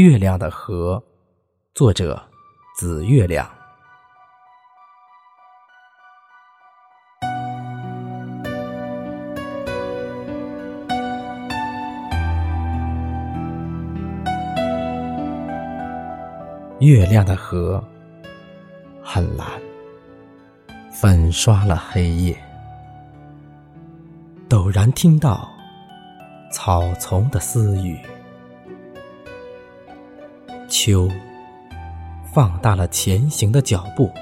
月亮的河，作者紫月亮。月亮的河很蓝，粉刷了黑夜。陡然听到草丛的私语。秋放大了前行的脚步，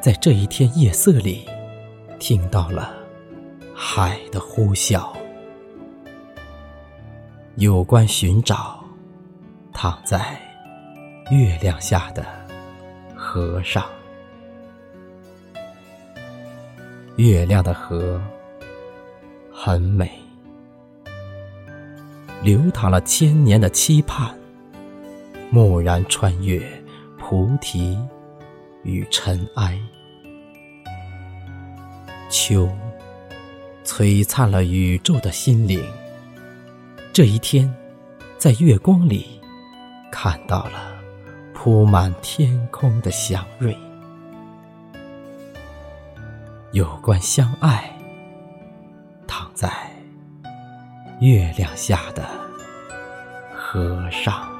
在这一天夜色里，听到了海的呼啸。有关寻找，躺在月亮下的河上。月亮的河很美，流淌了千年的期盼。蓦然穿越菩提与尘埃，秋璀璨了宇宙的心灵。这一天，在月光里看到了铺满天空的祥瑞。有关相爱，躺在月亮下的和尚。